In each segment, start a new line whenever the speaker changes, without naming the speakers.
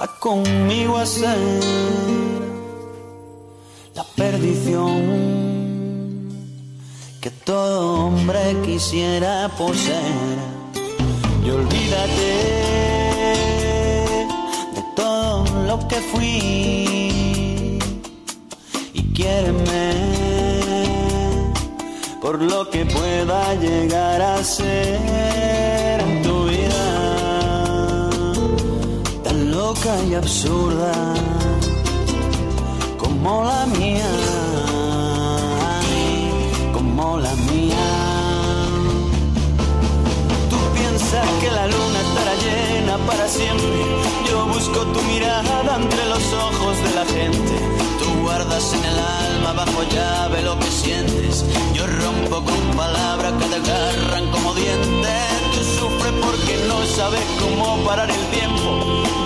va conmigo a ser la perdición que todo hombre quisiera poseer. Y olvídate de todo lo que fui y quiéreme por lo que pueda llegar a ser loca y absurda como la mía, como la mía. Tú piensas que la luna estará llena para siempre. Yo busco tu mirada entre los ojos de la gente. Tú guardas en el alma bajo llave lo que sientes. Yo rompo con palabras que te agarran como dientes. Tú sufres porque no sabes cómo parar el tiempo.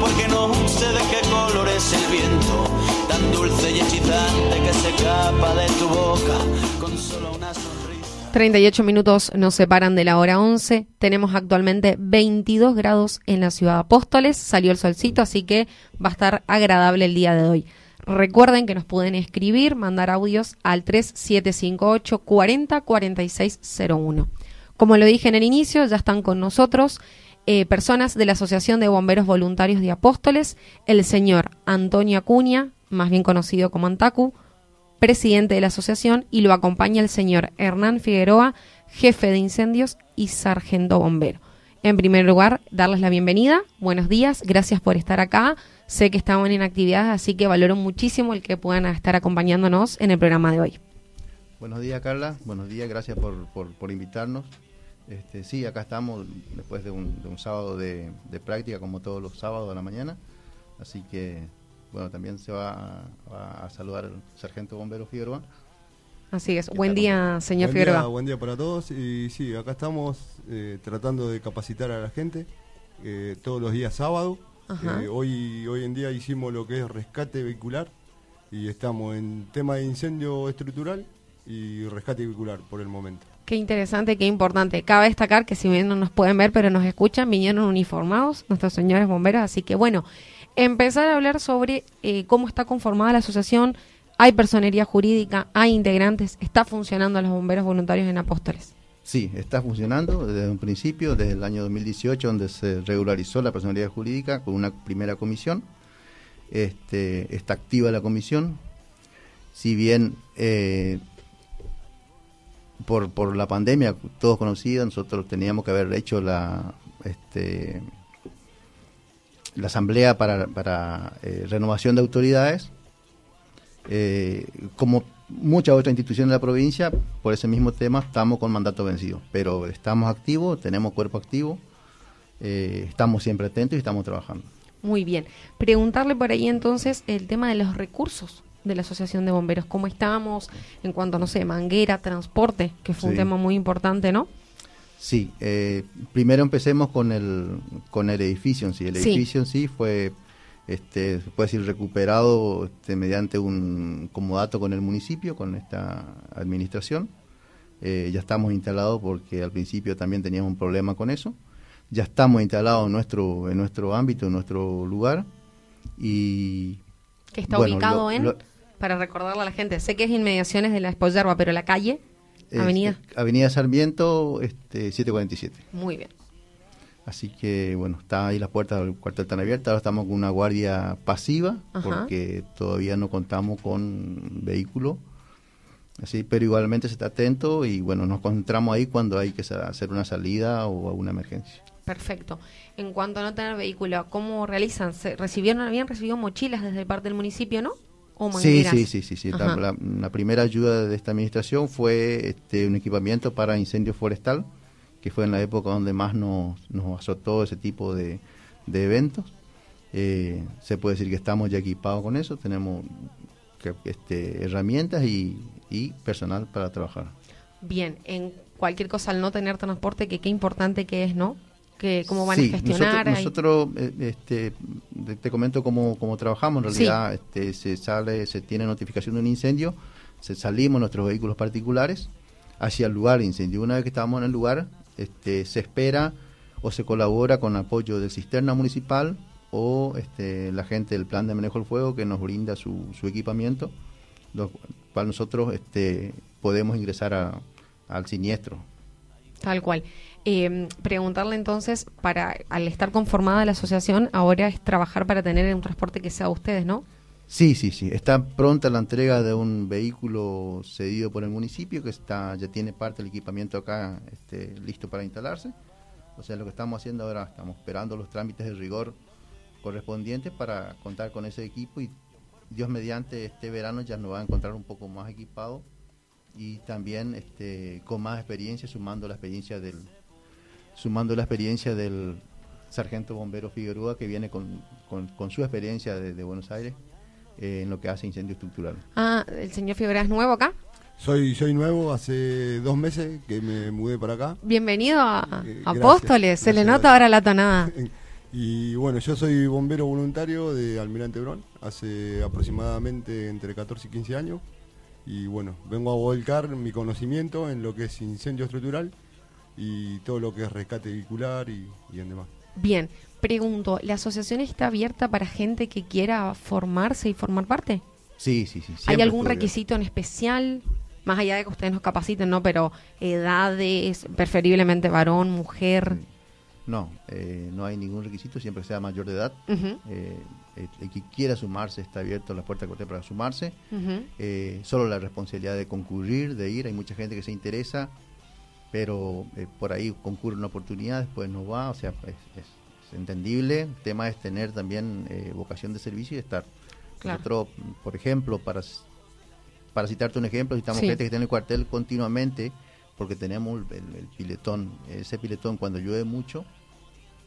Porque no sé de qué color es el viento. Tan dulce y excitante que se escapa de tu boca con solo una sonrisa.
38 minutos nos separan de la hora 11. Tenemos actualmente 22 grados en la ciudad de Apóstoles. Salió el solcito, así que va a estar agradable el día de hoy. Recuerden que nos pueden escribir, mandar audios al 3758 40 4601. Como lo dije en el inicio, ya están con nosotros eh, personas de la Asociación de Bomberos Voluntarios de Apóstoles, el señor Antonio Acuña, más bien conocido como Antacu, presidente de la asociación, y lo acompaña el señor Hernán Figueroa, jefe de incendios y sargento bombero. En primer lugar, darles la bienvenida. Buenos días, gracias por estar acá. Sé que estaban en actividades, así que valoro muchísimo el que puedan estar acompañándonos en el programa de hoy.
Buenos días, Carla. Buenos días, gracias por, por, por invitarnos. Este, sí, acá estamos después de un, de un sábado de, de, práctica, como todos los sábados a la mañana. Así que, bueno, también se va a, a saludar el sargento bombero Figueroa.
Así es. Buen día, señor
buen
Figueroa.
Día, buen día para todos. Y sí, acá estamos eh, tratando de capacitar a la gente eh, todos los días sábado. Eh, hoy, hoy en día hicimos lo que es rescate vehicular y estamos en tema de incendio estructural y rescate vehicular por el momento.
Qué interesante, qué importante. Cabe destacar que si bien no nos pueden ver, pero nos escuchan, vinieron uniformados nuestros señores bomberos. Así que bueno, empezar a hablar sobre eh, cómo está conformada la asociación. Hay personería jurídica, hay integrantes, está funcionando los bomberos voluntarios en Apóstoles.
Sí, está funcionando desde un principio, desde el año 2018, donde se regularizó la personalidad jurídica con una primera comisión. Este, está activa la comisión. Si bien eh, por, por la pandemia, todos conocidos, nosotros teníamos que haber hecho la, este, la asamblea para, para eh, renovación de autoridades. Eh, como muchas otras instituciones de la provincia, por ese mismo tema estamos con mandato vencido, pero estamos activos, tenemos cuerpo activo, eh, estamos siempre atentos y estamos trabajando.
Muy bien. Preguntarle por ahí entonces el tema de los recursos de la Asociación de Bomberos, cómo estamos en cuanto, no sé, manguera, transporte, que fue sí. un tema muy importante, ¿no?
Sí, eh, primero empecemos con el, con el edificio en sí. El
Sí.
edificio en sí fue, este, se puede decir, recuperado este, mediante un comodato con el municipio, con esta administración. Eh, ya estamos instalados porque al principio también teníamos un problema con eso. Ya estamos instalados en nuestro, en nuestro ámbito, en nuestro lugar. Y
Que está
Bueno,
ubicado
lo-
en,
lo-
para recordarle a la gente, sé que es inmediaciones de la Espollerba, pero la calle, avenida,
Avenida Sarmiento este, 747.
muy bien.
Así que, bueno, está ahí las puertas del cuartel están abiertas. Ahora estamos con una guardia pasiva
Ajá.
porque todavía no contamos con vehículo. Así, pero igualmente se está atento y, bueno, nos concentramos ahí cuando hay que hacer una salida o alguna emergencia.
Perfecto. En cuanto a no tener vehículo, ¿cómo realizan? ¿Se recibieron, habían recibido mochilas desde parte del municipio, no? ¿O
Sí,
mangueras?
sí, sí, sí. sí. La,
Ajá.
la- la primera ayuda de esta administración fue este, un equipamiento para incendio forestal, que fue en la época donde más nos, nos azotó ese tipo de, de eventos. Eh, se puede decir que estamos ya equipados con eso, tenemos que- este, herramientas y, y personal para trabajar.
Bien, en cualquier cosa al no tener transporte, que qué importante que es, ¿no? Que cómo van
Sí,
a gestionar.
Nosotros, nosotros, eh, este, te- comento cómo, cómo trabajamos. En
Sí.
realidad, este, se sale, se tiene notificación de un incendio, se salimos nuestros vehículos particulares hacia el lugar de incendio. Una vez que estamos en el lugar, este, se espera o se colabora con apoyo del cisterna municipal o este, la gente del plan de manejo del fuego que nos brinda su, su equipamiento, lo cual nosotros este, podemos ingresar a, al siniestro.
Tal cual. Eh, preguntarle entonces, para al estar conformada la asociación, ahora es trabajar para tener un transporte que sea de ustedes, ¿no?
Sí, sí, sí. Está pronta la entrega de un vehículo cedido por el municipio que está ya tiene parte del equipamiento acá este, listo para instalarse. O sea, lo que estamos haciendo ahora, estamos esperando los trámites de rigor correspondientes para contar con ese equipo y Dios mediante este verano ya nos va a encontrar un poco más equipado y también este, con más experiencia, sumando la experiencia del sumando la experiencia del sargento bombero Figueroa que viene con, con, su experiencia de, Buenos Aires eh, en lo que hace incendio estructural.
Ah, ¿el señor Figueroa es nuevo acá?
Soy, soy nuevo, hace dos meses que me mudé para acá.
Bienvenido a eh, Apóstoles, se le nota ahora la tonada.
Y bueno, yo soy bombero voluntario de Almirante Brón, hace aproximadamente entre 14 y 15 años. Y bueno, vengo a volcar mi conocimiento en lo que es incendio estructural y todo lo que es rescate vehicular y, y en demás.
Bien, pregunto, ¿la asociación está abierta para gente que quiera formarse y formar parte?
Sí, sí, sí.
¿Hay algún requisito en especial? Más allá de que ustedes nos capaciten, ¿no? Pero edades, preferiblemente varón, mujer.
No, eh, no hay ningún requisito, siempre sea mayor de edad. Eh, el, que quiera sumarse está abierto la puerta corte para sumarse. Eh, solo la responsabilidad de concurrir, de ir. Hay mucha gente que se interesa, pero por ahí concurre una oportunidad, después no va. O sea, es, entendible. El tema es tener también vocación de servicio y estar. Nosotros, por ejemplo, para, para citarte un ejemplo, necesitamos gente que esté en el cuartel continuamente porque tenemos el, el, piletón. Ese piletón cuando llueve mucho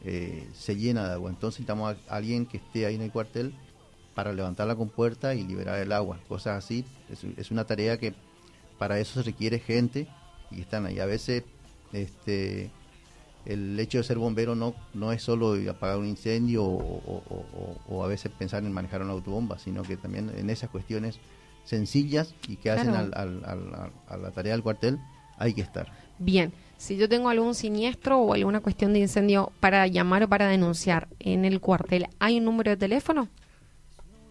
eh, se llena de agua. Entonces necesitamos a alguien que esté ahí en el cuartel para levantar la compuerta y liberar el agua. Cosas así. Es, una tarea que para eso se requiere gente y están ahí. A veces este, el hecho de ser bombero no, no es solo apagar un incendio o, a veces pensar en manejar una autobomba, sino que también en esas cuestiones sencillas y que hacen al, a la tarea del cuartel hay que estar.
Bien, si yo tengo algún siniestro o alguna cuestión de incendio para llamar o para denunciar en el cuartel, ¿hay un número de teléfono?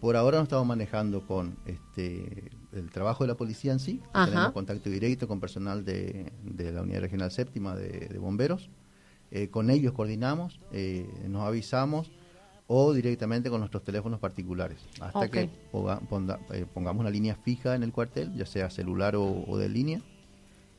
Por ahora no estamos manejando con este el trabajo de la policía en sí. Tenemos contacto directo con personal de, la Unidad Regional Séptima de, Bomberos. Eh, con ellos coordinamos, eh, nos avisamos o directamente con nuestros teléfonos particulares. Hasta que eh, pongamos una línea fija en el cuartel, ya sea celular o de línea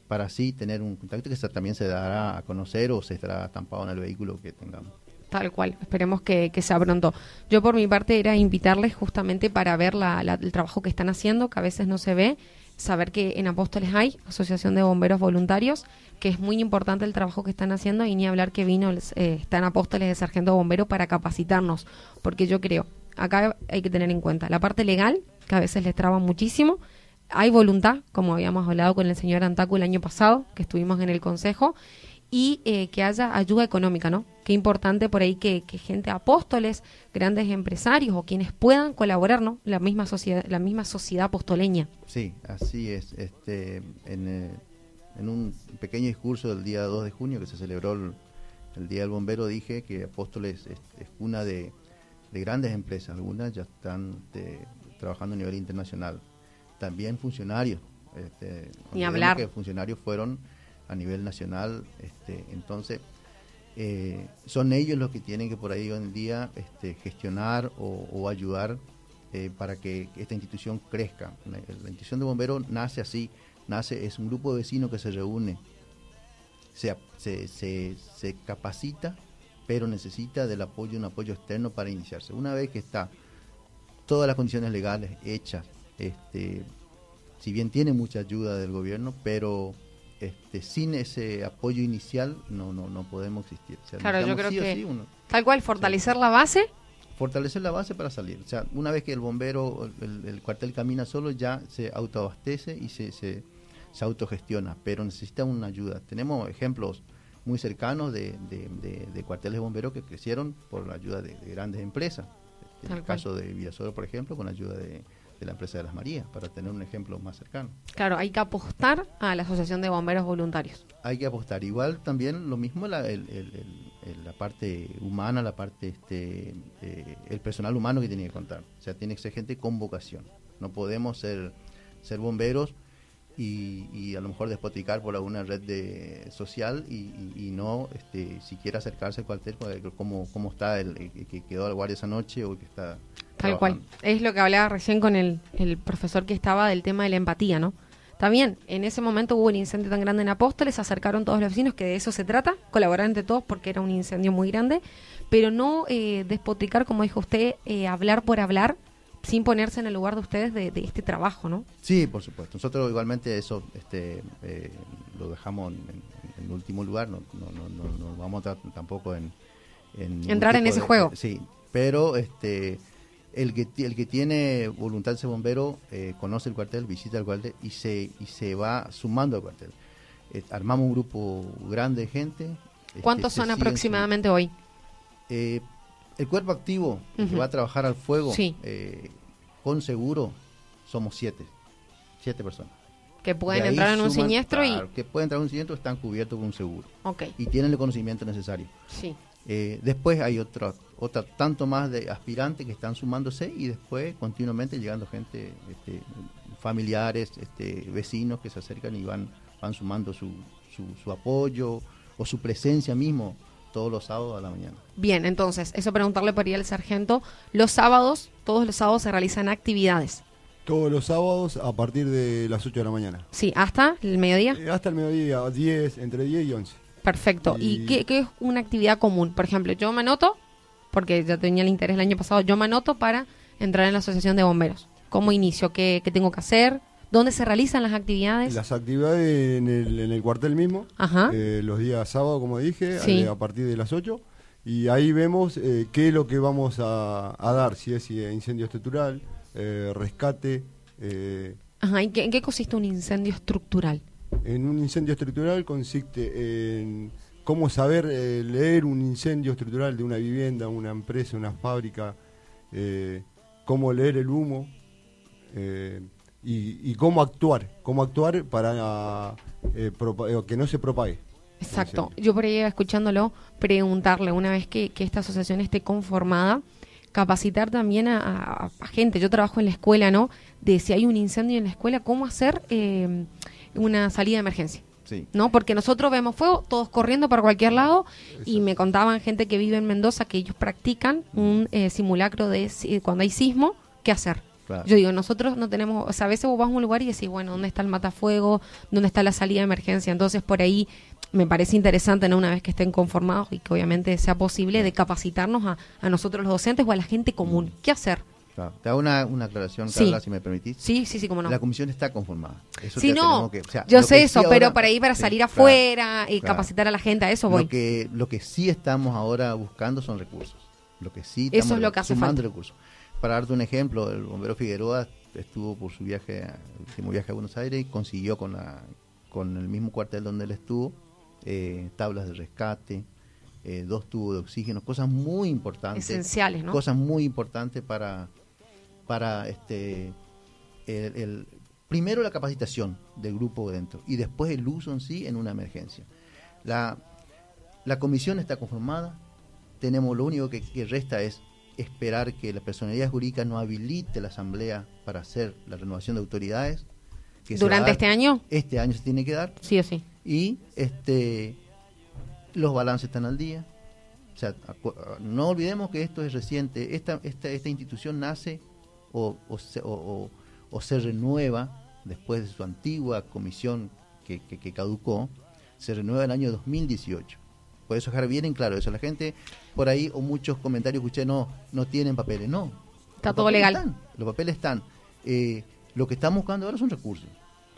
para así tener un contacto que también se dará a conocer o se estará estampado en el vehículo que tengamos.
Tal cual, esperemos que, sea pronto. Yo por mi parte era invitarles justamente para ver el trabajo que están haciendo, que a veces no se ve, saber que en Apóstoles hay Asociación de Bomberos Voluntarios, que es muy importante el trabajo que están haciendo y ni hablar que vino, eh, está en Apóstoles de Sargento Bombero para capacitarnos, porque yo creo, acá hay que tener en cuenta la parte legal, que a veces les traba muchísimo, hay voluntad, como habíamos hablado con el señor Antacu el año pasado, que estuvimos en el Consejo, y eh, que haya ayuda económica, ¿no? Qué importante por ahí que, gente, apóstoles, grandes empresarios o quienes puedan colaborar, ¿no? La misma sociedad, la misma sociedad apostoleña.
Sí, así es. Este, en, eh, en un pequeño discurso del día 2 de junio que se celebró el, Día del Bombero, dije que Apóstoles es, una de, grandes empresas, algunas ya están trabajando a nivel internacional también funcionarios. Este,
Ni hablar.
Que funcionarios fueron a nivel nacional. Este, entonces, eh, son ellos los que tienen que por ahí hoy en día este, gestionar o, ayudar eh, para que esta institución crezca. La, institución de bomberos nace así, nace, es un grupo de vecinos que se reúne, se, se, se, se capacita, pero necesita del apoyo, un apoyo externo para iniciarse. Una vez que está todas las condiciones legales hechas, este, si bien tiene mucha ayuda del gobierno, pero este, sin ese apoyo inicial no no no podemos existir.
claro, yo creo que tal cual fortalecer la base.
Fortalecer la base para salir. O sea, una vez que el bombero, el, cuartel camina solo, ya se autoabastece y se, se, autogestiona, pero necesita una ayuda. Tenemos ejemplos muy cercanos de, de, cuarteles de bomberos que crecieron por la ayuda de, grandes empresas. En el caso de Villasoro, por ejemplo, con la ayuda de, la empresa de las Marías, para tener un ejemplo más cercano.
Claro, hay que apostar a la Asociación de Bomberos Voluntarios.
Hay que apostar. Igual también lo mismo el, la parte humana, la parte, este, eh, el personal humano que tiene que contar. O sea, tiene que ser gente con vocación. No podemos ser, ser bomberos y, a lo mejor despoticar por alguna red de, social y, no este, siquiera acercarse al cuartel como, como está el, que quedó al guardia esa noche o que está...
Tal cual. Es lo que hablaba recién con el, el profesor que estaba del tema de la empatía, ¿no? También, en ese momento hubo un incendio tan grande en Apóstoles, acercaron todos los vecinos, que de eso se trata, colaborar entre todos porque era un incendio muy grande, pero no eh, despotricar, como dijo usted, eh, hablar por hablar, sin ponerse en el lugar de ustedes de, este trabajo, ¿no?
Sí, por supuesto. Nosotros igualmente eso este, eh, lo dejamos en, último lugar, no, no, no, no vamos a tampoco en...
Entrar en ese juego.
Sí, pero este el que, el que tiene voluntad de ser bombero eh, conoce el cuartel, visita el cuartel y se, y se va sumando al cuartel. Eh, armamos un grupo grande de gente.
Este, ¿Cuántos son aproximadamente hoy?
Eh, el cuerpo activo que va a trabajar al fuego con seguro somos siete, siete personas.
Que pueden entrar en un siniestro y...
Que pueden entrar en un siniestro están cubiertos con un seguro.
Okay.
Y tienen el conocimiento necesario.
Sí.
Eh, después hay otra, otra, tanto más de aspirantes que están sumándose y después continuamente llegando gente, este, familiares, este, vecinos que se acercan y van, van sumando su, su, apoyo o su presencia mismo todos los sábados a la mañana.
Bien, entonces, eso preguntarle por ahí al sargento. Los sábados, todos los sábados se realizan actividades.
Todos los sábados a partir de las 8 de la mañana.
Sí, ¿hasta el mediodía?
Eh, hasta el mediodía, 10, entre 10 y 11.
Perfecto. ¿Y, qué, es una actividad común? Por ejemplo, yo me anoto, porque ya tenía el interés el año pasado, yo me anoto para entrar en la Asociación de Bomberos. ¿Cómo inicio? ¿Qué, tengo que hacer? ¿Dónde se realizan las actividades?
Las actividades en el, en el cuartel mismo, eh, los días sábados, como dije, eh, a, partir de las 8. Y ahí vemos eh, qué es lo que vamos a, dar, si es incendio estructural, rescate.
Ajá, ¿y qué, en qué consiste un incendio estructural?
En un incendio estructural consiste en cómo saber eh, leer un incendio estructural de una vivienda, una empresa, una fábrica, eh, cómo leer el humo eh, y, cómo actuar, cómo actuar para que no se propague.
Exacto. Yo por ahí escuchándolo preguntarle una vez que, esta asociación esté conformada, capacitar también a, gente. Yo trabajo en la escuela, ¿no? De si hay un incendio en la escuela, cómo hacer una salida de emergencia. ¿No? Porque nosotros vemos fuego, todos corriendo para cualquier lado, y me contaban gente que vive en Mendoza que ellos practican un eh, simulacro de cuando hay sismo, ¿qué hacer? Yo digo, nosotros no tenemos, o sea, a veces vos vas a un lugar y decís, bueno, ¿dónde está el matafuego? ¿Dónde está la salida de emergencia? Entonces, por ahí me parece interesante, ¿no? Una vez que estén conformados y que obviamente sea posible, de capacitarnos a, a nosotros los docentes o a la gente común. ¿Qué hacer?
Te hago una, aclaración, Carla, si me permitís.
Sí, sí, sí, cómo no.
La comisión está conformada.
Eso sí, no, yo sé eso, pero para ir para salir afuera y capacitar a la gente, a eso voy.
Lo que, lo que sí estamos ahora buscando son recursos. Lo que sí
estamos eso es lo que hace falta.
recursos. Para darte un ejemplo, el bombero Figueroa estuvo por su viaje, último viaje a Buenos Aires y consiguió con, la, con el mismo cuartel donde él estuvo eh, tablas de rescate, eh, dos tubos de oxígeno, cosas muy importantes.
Esenciales, ¿no?
Cosas muy importantes para para este el, primero la capacitación del grupo dentro y después el uso en sí en una emergencia. La, la comisión está conformada, tenemos lo único que, resta es esperar que la personalidad jurídica no habilite la asamblea para hacer la renovación de autoridades.
¿Durante este año?
Este año se tiene que dar.
Sí o sí.
Y este los balances están al día. O sea, no olvidemos que esto es reciente. Esta, esta, esta institución nace o, o, se, o, o, se renueva después de su antigua comisión que, que, caducó, se renueva en el año 2018. Por eso dejar bien en claro eso. La gente por ahí o muchos comentarios que escuché no, no tienen papeles. No.
Está todo legal.
Están, los papeles están. Eh, lo que estamos buscando ahora son recursos.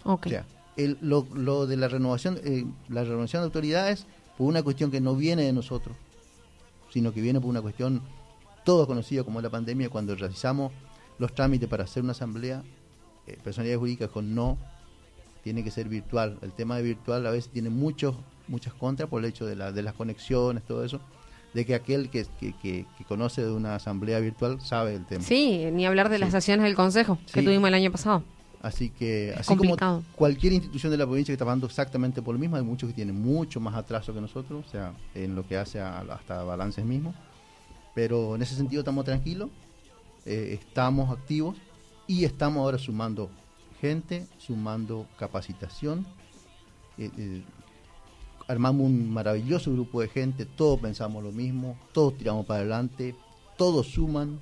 Okay.
O sea, el, lo, lo, de la renovación, eh, la renovación de autoridades, por una cuestión que no viene de nosotros, sino que viene por una cuestión todo conocida como la pandemia, cuando realizamos los trámites para hacer una asamblea, eh, personalidad jurídica con no, tiene que ser virtual. El tema de virtual a veces tiene muchos muchas contras por el hecho de, la, de las conexiones, todo eso, de que aquel que, que, conoce de una asamblea virtual sabe el tema.
Sí, ni hablar de las sesiones del Consejo que tuvimos el año pasado.
Así que, así como cualquier institución de la provincia que está pagando exactamente por lo mismo, hay muchos que tienen mucho más atraso que nosotros, o sea, en lo que hace hasta balances mismos. Pero en ese sentido estamos tranquilos, eh, estamos activos y estamos ahora sumando gente, sumando capacitación. Eh, eh, armamos un maravilloso grupo de gente, todos pensamos lo mismo, todos tiramos para adelante, todos suman,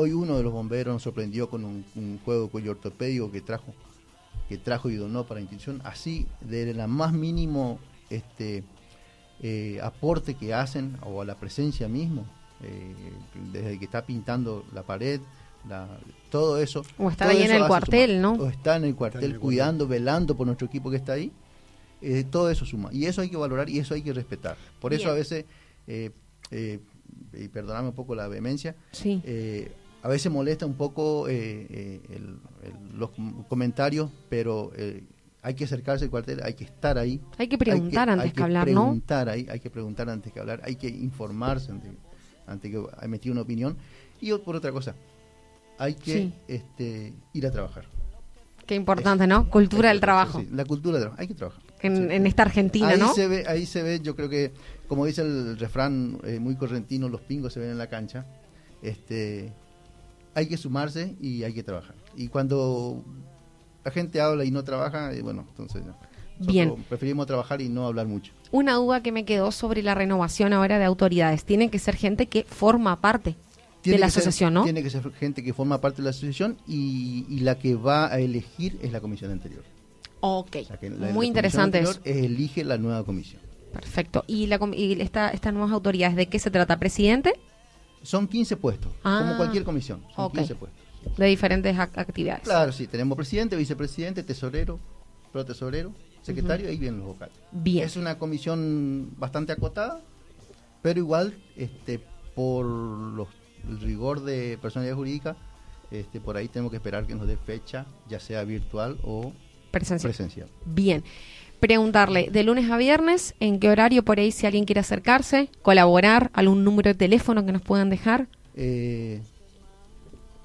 Hoy uno de los bomberos nos sorprendió con un, juego de cuello ortopédico que trajo que trajo y donó para la institución, así de la más mínimo este aporte que hacen o a la presencia mismo, eh, desde que está pintando la pared, todo eso.
O está ahí en el cuartel, ¿no?
O está en el cuartel cuidando, velando por nuestro equipo que está ahí. Eh, todo eso suma. Y eso hay que valorar y eso hay que respetar. Por eso a veces, y perdoname un poco la vehemencia,
sí
a veces molesta un poco eh, eh, los comentarios, pero eh, hay que acercarse al cuartel, hay que estar ahí.
Hay que preguntar antes que, hablar,
preguntar Ahí, hay que preguntar antes que hablar, hay que informarse antes, antes que emitir una opinión. Y por otra cosa, hay que este, ir a trabajar.
Qué importante, ¿no? Cultura del trabajo.
la cultura del trabajo, hay que trabajar.
En, esta Argentina,
ahí
¿no?
Se ve, ahí se ve, yo creo que, como dice el refrán muy correntino, los pingos se ven en la cancha. Este, hay que sumarse y hay que trabajar. Y cuando la gente habla y no trabaja, eh, bueno, entonces
Bien.
preferimos trabajar y no hablar mucho.
Una duda que me quedó sobre la renovación ahora de autoridades. Tiene que ser gente que forma parte de la asociación, ¿no?
Tiene que ser gente que forma parte de la asociación y, la que va a elegir es la comisión anterior.
Ok, muy interesante eso.
elige la nueva comisión.
Perfecto. ¿Y, la, y esta, estas nuevas autoridades de qué se trata? ¿Presidente?
Son 15 puestos, como ah, cualquier comisión. Son 15 puestos.
De diferentes actividades.
Claro, sí. Tenemos presidente, vicepresidente, tesorero, protesorero, secretario, y ahí vienen los vocales.
Bien.
Es una comisión bastante acotada, pero igual, este, por los, el rigor de personalidad jurídica, este, por ahí tenemos que esperar que nos dé fecha, ya sea virtual o
presencial.
presencial.
Bien preguntarle de lunes a viernes en qué horario por ahí si alguien quiere acercarse, colaborar, algún número de teléfono que nos puedan dejar.
Eh,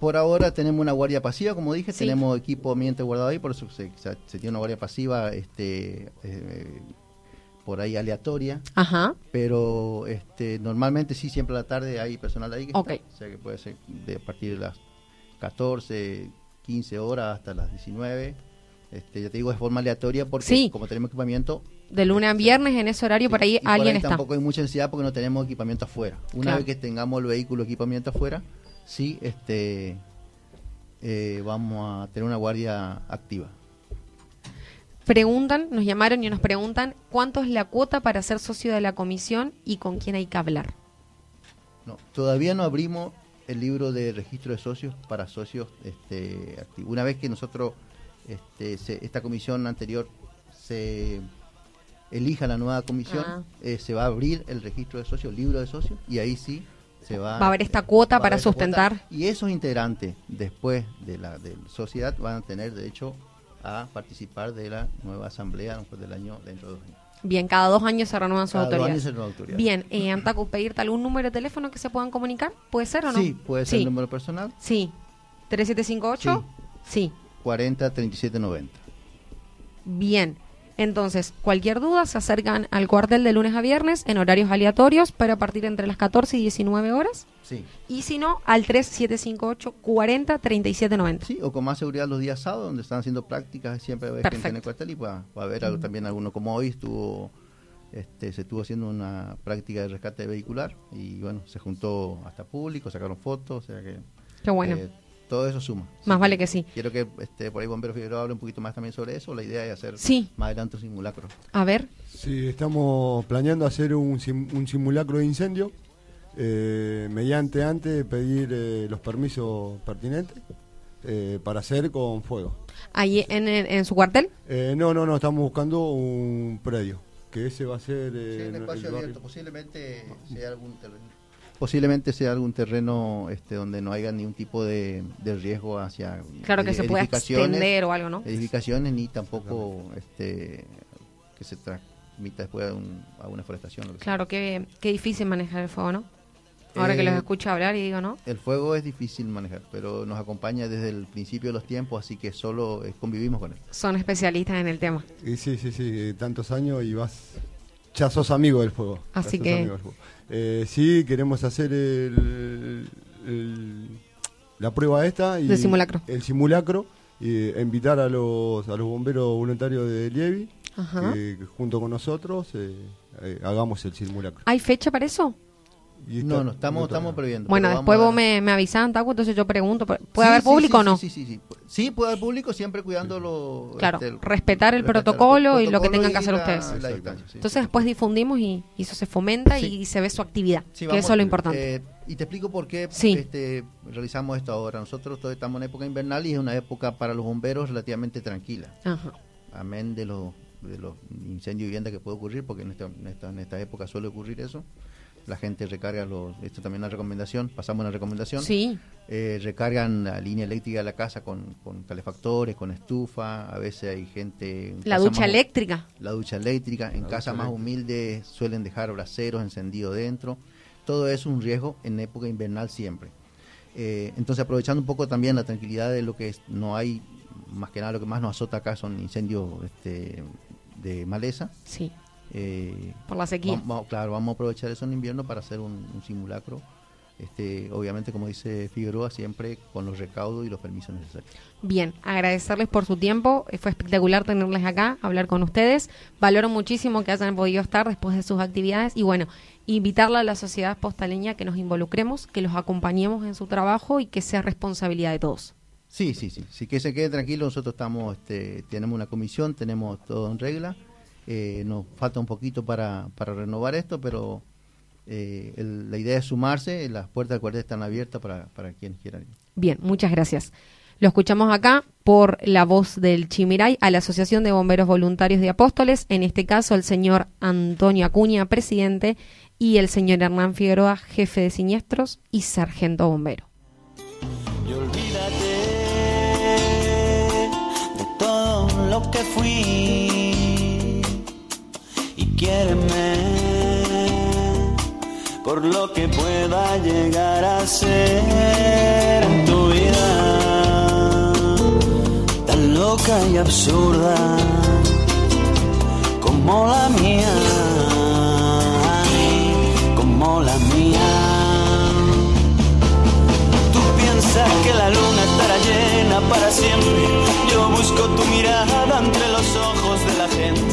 por ahora tenemos una guardia pasiva, como dije, tenemos equipo ambiente guardado ahí, por eso se, tiene una guardia pasiva este, eh, por ahí aleatoria.
Ajá.
Pero este, normalmente sí, siempre a la tarde hay personal ahí. Que
o
sea que puede ser de a partir de las 14, 15 horas hasta las 19 este, ya te digo, de forma aleatoria porque como tenemos equipamiento...
De lunes a este, viernes en ese horario por ahí alguien está.
Tampoco hay mucha ansiedad porque no tenemos equipamiento afuera. Una vez que tengamos el vehículo equipamiento afuera, sí, este, eh, vamos a tener una guardia activa.
Preguntan, nos llamaron y nos preguntan cuánto es la cuota para ser socio de la comisión y con quién hay que hablar.
No, todavía no abrimos el libro de registro de socios para socios este, activos. Una vez que nosotros este, esta comisión anterior se elija la nueva comisión, ah. eh, se va a abrir el registro de socios, el libro de socios, y ahí sí se va,
va a haber esta cuota para sustentar.
y esos integrantes, después de la de sociedad, van a tener derecho a participar de la nueva asamblea después del año dentro de dos años.
Bien, cada dos años se renuevan sus autoridades. Bien, eh, Antacu, pedirte algún número de teléfono que se puedan comunicar, ¿puede ser o no?
Sí, puede ser el número personal.
Sí. 3758. Sí.
40 37 90.
Bien. Entonces, cualquier duda se acercan al cuartel de lunes a viernes en horarios aleatorios para partir entre las 14 y 19 horas.
Sí.
Y si no, al 3758 40 37 90.
Sí, o con más seguridad los días sábados, donde están haciendo prácticas, siempre va a haber gente en el cuartel y va, a haber también alguno como hoy estuvo este, se estuvo haciendo una práctica de rescate vehicular y bueno, se juntó hasta público, sacaron fotos, o sea que...
Qué bueno.
Eh, todo eso suma.
Más vale que sí.
Quiero que este, por ahí Bombero Figueroa hable un poquito más también sobre eso. La idea es hacer más adelante un simulacro.
A ver.
Sí, estamos planeando hacer un, un simulacro de incendio. Eh, mediante antes pedir eh, los permisos pertinentes eh, para hacer con fuego.
¿Ahí en, en, su cuartel?
no, no, no, estamos buscando un predio, que ese va a ser...
Sí, un espacio abierto, posiblemente sea algún posiblemente sea algún terreno este, donde no haya ningún tipo de, riesgo hacia
claro que se pueda extender o algo no
edificaciones ni tampoco este que se transmita después a, una forestación
claro que, difícil manejar el fuego no Ahora que los
Eh,
escucho hablar y digo, ¿no?
El fuego es difícil manejar, pero nos acompaña desde el principio de los tiempos, así que solo eh, convivimos con él.
Son especialistas en el tema.
Y sí, sí, sí, eh, tantos años y vas. Ya sos amigo del fuego.
Así que-
amigo del fuego. Eh, sí, queremos hacer el, el- la prueba esta. Y
De simulacro.
El simulacro. Y eh, invitar a los, a los bomberos voluntarios de Lievi
Ajá.
que, que junto con nosotros eh, eh, hagamos el simulacro.
¿Hay fecha para eso?
No, no, estamos, estamos previendo.
Bueno, después vos me, me avisás, Taco, entonces yo pregunto, ¿puede
Sí,
haber
sí,
público
sí,
o no?
Sí, sí, sí. Sí, puede haber público siempre cuidando lo...
Claro,
este,
respetar el protocolo y lo que tengan que hacer
la-
ustedes.
la distancia, sí.
Entonces después difundimos y, y eso se fomenta
Sí.
y se ve su actividad,
Sí,
que
vamos,
eso es lo importante.
eh, y te explico por qué
Sí.
este, realizamos esto ahora. Nosotros todavía estamos en época invernal y es una época para los bomberos relativamente tranquila.
Ajá.
amén de los, de los incendios de vivienda que puede ocurrir, porque en esta, en esta, en esta época suele ocurrir eso. La gente recarga los, esto también es una recomendación, pasamos una recomendación.
Sí,
Eh, recargan la línea eléctrica de la casa con, con calefactores, con estufa, a veces hay gente... en
la ducha
más-
eléctrica.
La ducha eléctrica, en
La
casas
ducha
más
eléctrica.
humildes suelen dejar braseros encendidos dentro. Todo eso es un riesgo en época invernal siempre. Eh, entonces aprovechando un poco también la tranquilidad de lo que es, no hay, más que nada lo que más nos azota acá son incendios este, de maleza.
Sí,
Eh,
por la sequía.
Vamos, claro, vamos a aprovechar eso en invierno para hacer un, un simulacro. Este, obviamente, como dice Figueroa, siempre con los recaudos y los permisos necesarios.
Bien, agradecerles por su tiempo. Eh, Fue espectacular tenerles acá, hablar con ustedes. Valoro muchísimo que hayan podido estar después de sus actividades y bueno, invitarla a la sociedad postaleña que nos involucremos, que los acompañemos en su trabajo y que sea responsabilidad de todos.
Sí, sí, sí. Sí que se quede tranquilo. Nosotros estamos, este, tenemos una comisión, tenemos todo en regla. Eh, nos falta un poquito para, para renovar esto, pero eh, el- la idea es sumarse. Las puertas del cuartel están abiertas para, para quienes quieran.
Bien, muchas gracias. Lo escuchamos acá por la voz del Chimiray a la Asociación de Bomberos Voluntarios de Apóstoles, en este caso el señor Antonio Acuña, presidente, y el señor Hernán Figueroa, jefe de siniestros y sargento bombero.
Y olvídate de todo lo que fui quiéreme por lo que pueda llegar a ser en tu vida tan loca y absurda como la mía como la mía Tú piensas que la luna estará llena para siempre. Yo busco tu mirada entre los ojos de la gente.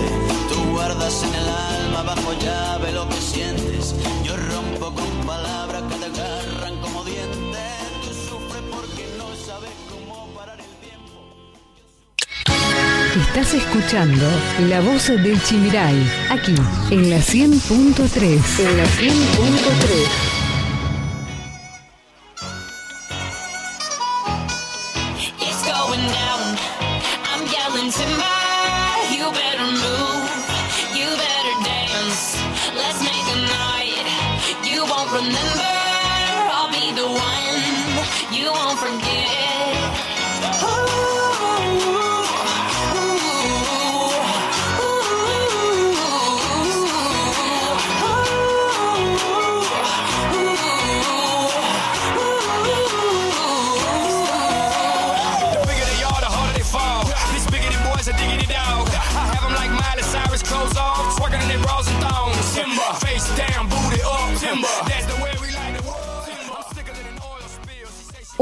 Guardas en el alma bajo llave lo que sientes. Yo rompo con palabras que te agarran como dientes. Tú sufres porque no sabes cómo parar el tiempo.
Estás escuchando La Voz del Chimiray, aquí, en la 100.3. En la 100.3.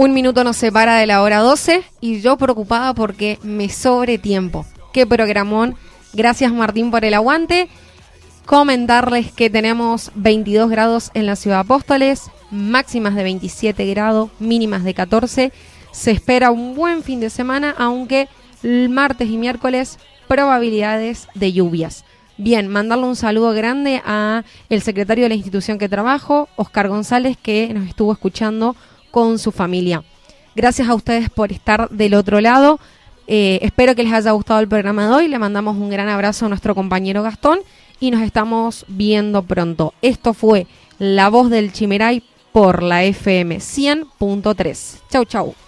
Un minuto nos separa de la hora 12 y yo preocupada porque me sobre tiempo. Qué programón. Gracias Martín por el aguante. Comentarles que tenemos 22 grados en la ciudad de Apóstoles, máximas de 27 grados, mínimas de 14. Se espera un buen fin de semana, aunque el martes y miércoles probabilidades de lluvias. Bien, mandarle un saludo grande a el secretario de la institución que trabajo, Oscar González, que nos estuvo escuchando con su familia. Gracias a ustedes por estar del otro lado. Eh, espero que les haya gustado el programa de hoy. Le mandamos un gran abrazo a nuestro compañero Gastón y nos estamos viendo pronto. Esto fue La Voz del Chimeray por la FM 100.3. Chau, chau.